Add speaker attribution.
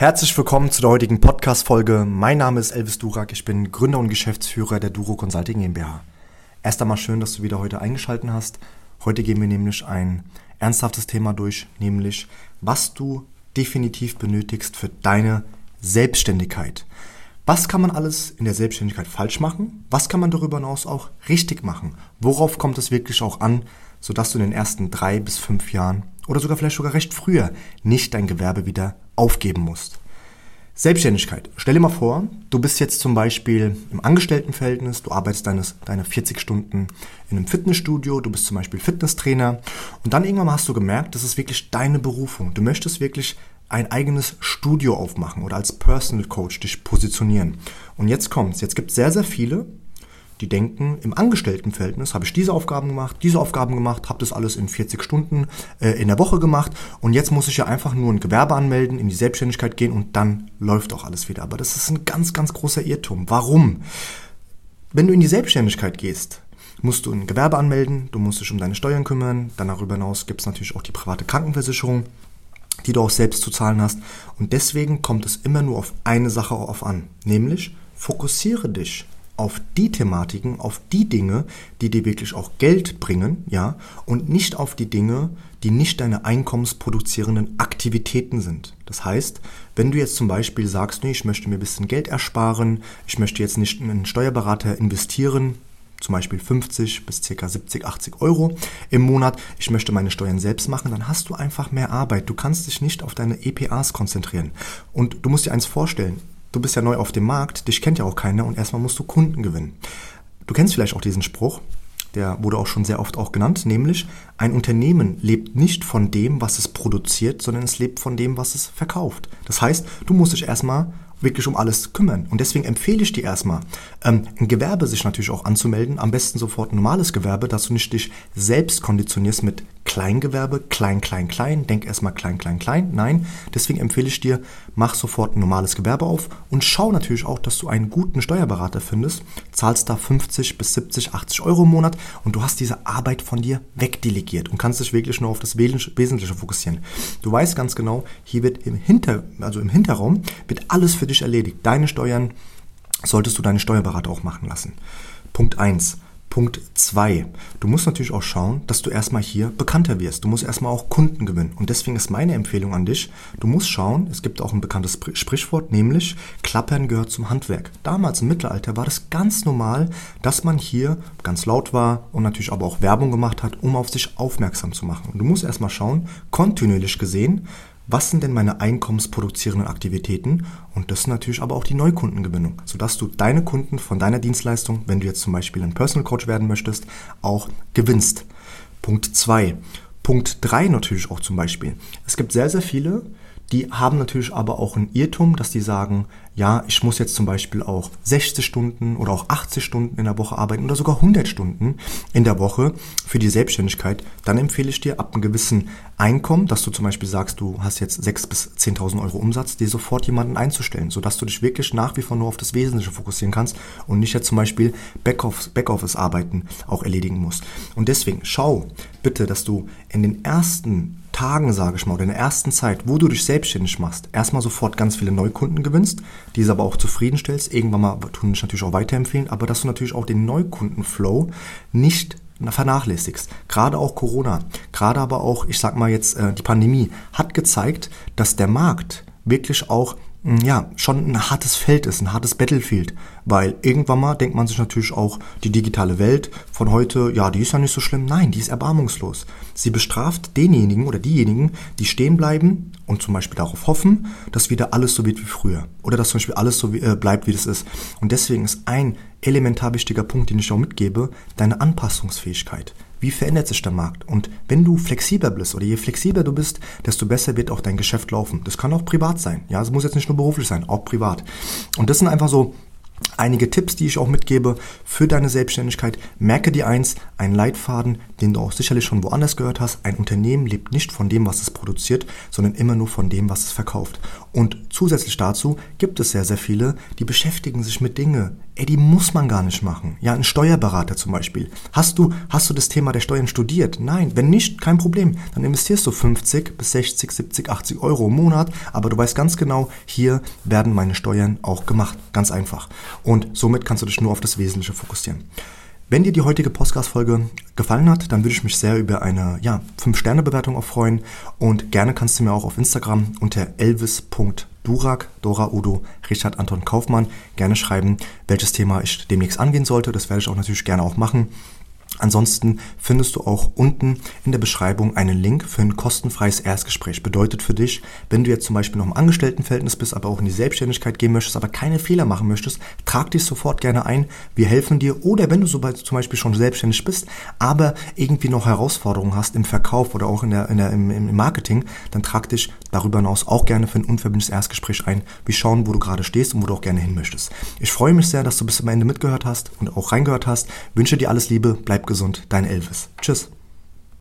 Speaker 1: Herzlich willkommen zu der heutigen Podcast-Folge. Mein Name ist Elvis Durak. Ich bin Gründer und Geschäftsführer der Duro Consulting GmbH. Erst einmal schön, dass du wieder heute eingeschaltet hast. Heute gehen wir nämlich ein ernsthaftes Thema durch, nämlich was du definitiv benötigst für deine Selbstständigkeit. Was kann man alles in der Selbstständigkeit falsch machen? Was kann man darüber hinaus auch richtig machen? Worauf kommt es wirklich auch an, sodass du in den ersten drei bis fünf Jahren oder sogar vielleicht sogar recht früher nicht dein Gewerbe wieder aufgeben musst. Selbstständigkeit. Stell dir mal vor, du bist jetzt zum Beispiel im Angestelltenverhältnis, du arbeitest deine, deine 40 Stunden in einem Fitnessstudio, du bist zum Beispiel Fitnesstrainer und dann irgendwann mal hast du gemerkt, das ist wirklich deine Berufung. Du möchtest wirklich ein eigenes Studio aufmachen oder als Personal Coach dich positionieren. Und jetzt kommt's. Jetzt gibt es sehr, sehr viele, die denken, im Angestelltenverhältnis habe ich diese Aufgaben gemacht, diese Aufgaben gemacht, habe das alles in 40 Stunden äh, in der Woche gemacht und jetzt muss ich ja einfach nur ein Gewerbe anmelden, in die Selbstständigkeit gehen und dann läuft auch alles wieder. Aber das ist ein ganz, ganz großer Irrtum. Warum? Wenn du in die Selbstständigkeit gehst, musst du ein Gewerbe anmelden, du musst dich um deine Steuern kümmern, dann darüber hinaus gibt es natürlich auch die private Krankenversicherung, die du auch selbst zu zahlen hast. Und deswegen kommt es immer nur auf eine Sache auf an, nämlich fokussiere dich auf die Thematiken, auf die Dinge, die dir wirklich auch Geld bringen, ja, und nicht auf die Dinge, die nicht deine einkommensproduzierenden Aktivitäten sind. Das heißt, wenn du jetzt zum Beispiel sagst, nee, ich möchte mir ein bisschen Geld ersparen, ich möchte jetzt nicht in einen Steuerberater investieren, zum Beispiel 50 bis ca. 70, 80 Euro im Monat, ich möchte meine Steuern selbst machen, dann hast du einfach mehr Arbeit. Du kannst dich nicht auf deine EPAs konzentrieren. Und du musst dir eins vorstellen, du bist ja neu auf dem Markt, dich kennt ja auch keiner und erstmal musst du Kunden gewinnen. Du kennst vielleicht auch diesen Spruch, der wurde auch schon sehr oft auch genannt, nämlich ein Unternehmen lebt nicht von dem, was es produziert, sondern es lebt von dem, was es verkauft. Das heißt, du musst dich erstmal wirklich um alles kümmern. Und deswegen empfehle ich dir erstmal, ähm, ein Gewerbe sich natürlich auch anzumelden. Am besten sofort ein normales Gewerbe, dass du nicht dich selbst konditionierst mit Kleingewerbe, klein, klein, klein. Denk erstmal klein, klein, klein. Nein, deswegen empfehle ich dir, mach sofort ein normales Gewerbe auf und schau natürlich auch, dass du einen guten Steuerberater findest. Zahlst da 50 bis 70, 80 Euro im Monat und du hast diese Arbeit von dir wegdelegiert und kannst dich wirklich nur auf das Wesentliche fokussieren. Du weißt ganz genau, hier wird im Hinter, also im Hinterraum wird alles für dich erledigt. Deine Steuern solltest du deine Steuerberater auch machen lassen. Punkt 1. Punkt 2. Du musst natürlich auch schauen, dass du erstmal hier bekannter wirst. Du musst erstmal auch Kunden gewinnen. Und deswegen ist meine Empfehlung an dich, du musst schauen, es gibt auch ein bekanntes Sprichwort, nämlich Klappern gehört zum Handwerk. Damals im Mittelalter war das ganz normal, dass man hier ganz laut war und natürlich aber auch Werbung gemacht hat, um auf sich aufmerksam zu machen. Und du musst erstmal schauen, kontinuierlich gesehen, was sind denn meine einkommensproduzierenden Aktivitäten und das ist natürlich aber auch die Neukundengewinnung, sodass du deine Kunden von deiner Dienstleistung, wenn du jetzt zum Beispiel ein Personal Coach werden möchtest, auch gewinnst. Punkt 2. Punkt 3 natürlich auch zum Beispiel. Es gibt sehr, sehr viele, die haben natürlich aber auch einen Irrtum, dass die sagen, ja, ich muss jetzt zum Beispiel auch 60 Stunden oder auch 80 Stunden in der Woche arbeiten oder sogar 100 Stunden in der Woche für die Selbstständigkeit. Dann empfehle ich dir ab einem gewissen Einkommen, dass du zum Beispiel sagst, du hast jetzt 6.000 bis 10.000 Euro Umsatz, dir sofort jemanden einzustellen, sodass du dich wirklich nach wie vor nur auf das Wesentliche fokussieren kannst und nicht jetzt zum Beispiel Backoffice-Arbeiten auch erledigen musst. Und deswegen schau bitte, dass du in den ersten Tagen, sage ich mal, oder in der ersten Zeit, wo du dich selbstständig machst, erstmal sofort ganz viele Neukunden gewinnst, diese aber auch zufriedenstellst. Irgendwann mal tun dich natürlich auch weiterempfehlen, aber dass du natürlich auch den Neukundenflow nicht vernachlässigst. Gerade auch Corona, gerade aber auch, ich sag mal jetzt, äh, die Pandemie hat gezeigt, dass der Markt wirklich auch ja, schon ein hartes Feld ist, ein hartes Battlefield. Weil irgendwann mal denkt man sich natürlich auch, die digitale Welt von heute, ja, die ist ja nicht so schlimm. Nein, die ist erbarmungslos. Sie bestraft denjenigen oder diejenigen, die stehen bleiben und zum Beispiel darauf hoffen, dass wieder alles so wird wie früher. Oder dass zum Beispiel alles so wie, äh, bleibt, wie das ist. Und deswegen ist ein elementar wichtiger Punkt, den ich auch mitgebe, deine Anpassungsfähigkeit. Wie verändert sich der Markt? Und wenn du flexibler bist oder je flexibler du bist, desto besser wird auch dein Geschäft laufen. Das kann auch privat sein. Ja, es muss jetzt nicht nur beruflich sein, auch privat. Und das sind einfach so einige Tipps, die ich auch mitgebe für deine Selbstständigkeit. Merke dir eins, ein Leitfaden, den du auch sicherlich schon woanders gehört hast. Ein Unternehmen lebt nicht von dem, was es produziert, sondern immer nur von dem, was es verkauft. Und zusätzlich dazu gibt es sehr, sehr viele, die beschäftigen sich mit Dingen. Ey, die muss man gar nicht machen. Ja, ein Steuerberater zum Beispiel. Hast du, hast du das Thema der Steuern studiert? Nein, wenn nicht, kein Problem. Dann investierst du 50 bis 60, 70, 80 Euro im Monat, aber du weißt ganz genau, hier werden meine Steuern auch gemacht. Ganz einfach. Und somit kannst du dich nur auf das Wesentliche fokussieren. Wenn dir die heutige Podcast-Folge gefallen hat, dann würde ich mich sehr über eine ja, 5-Sterne-Bewertung auch freuen. Und gerne kannst du mir auch auf Instagram unter elvis.durak, Dora Udo, Richard Anton Kaufmann gerne schreiben, welches Thema ich demnächst angehen sollte. Das werde ich auch natürlich gerne auch machen. Ansonsten findest du auch unten in der Beschreibung einen Link für ein kostenfreies Erstgespräch. Bedeutet für dich, wenn du jetzt zum Beispiel noch im Angestelltenverhältnis bist, aber auch in die Selbstständigkeit gehen möchtest, aber keine Fehler machen möchtest, trag dich sofort gerne ein. Wir helfen dir. Oder wenn du so zum Beispiel schon selbstständig bist, aber irgendwie noch Herausforderungen hast im Verkauf oder auch in der, in der, im, im Marketing, dann trag dich darüber hinaus auch gerne für ein unverbindliches Erstgespräch ein. Wir schauen, wo du gerade stehst und wo du auch gerne hin möchtest. Ich freue mich sehr, dass du bis zum Ende mitgehört hast und auch reingehört hast. Wünsche dir alles Liebe, bleib gesund, dein Elvis. Tschüss.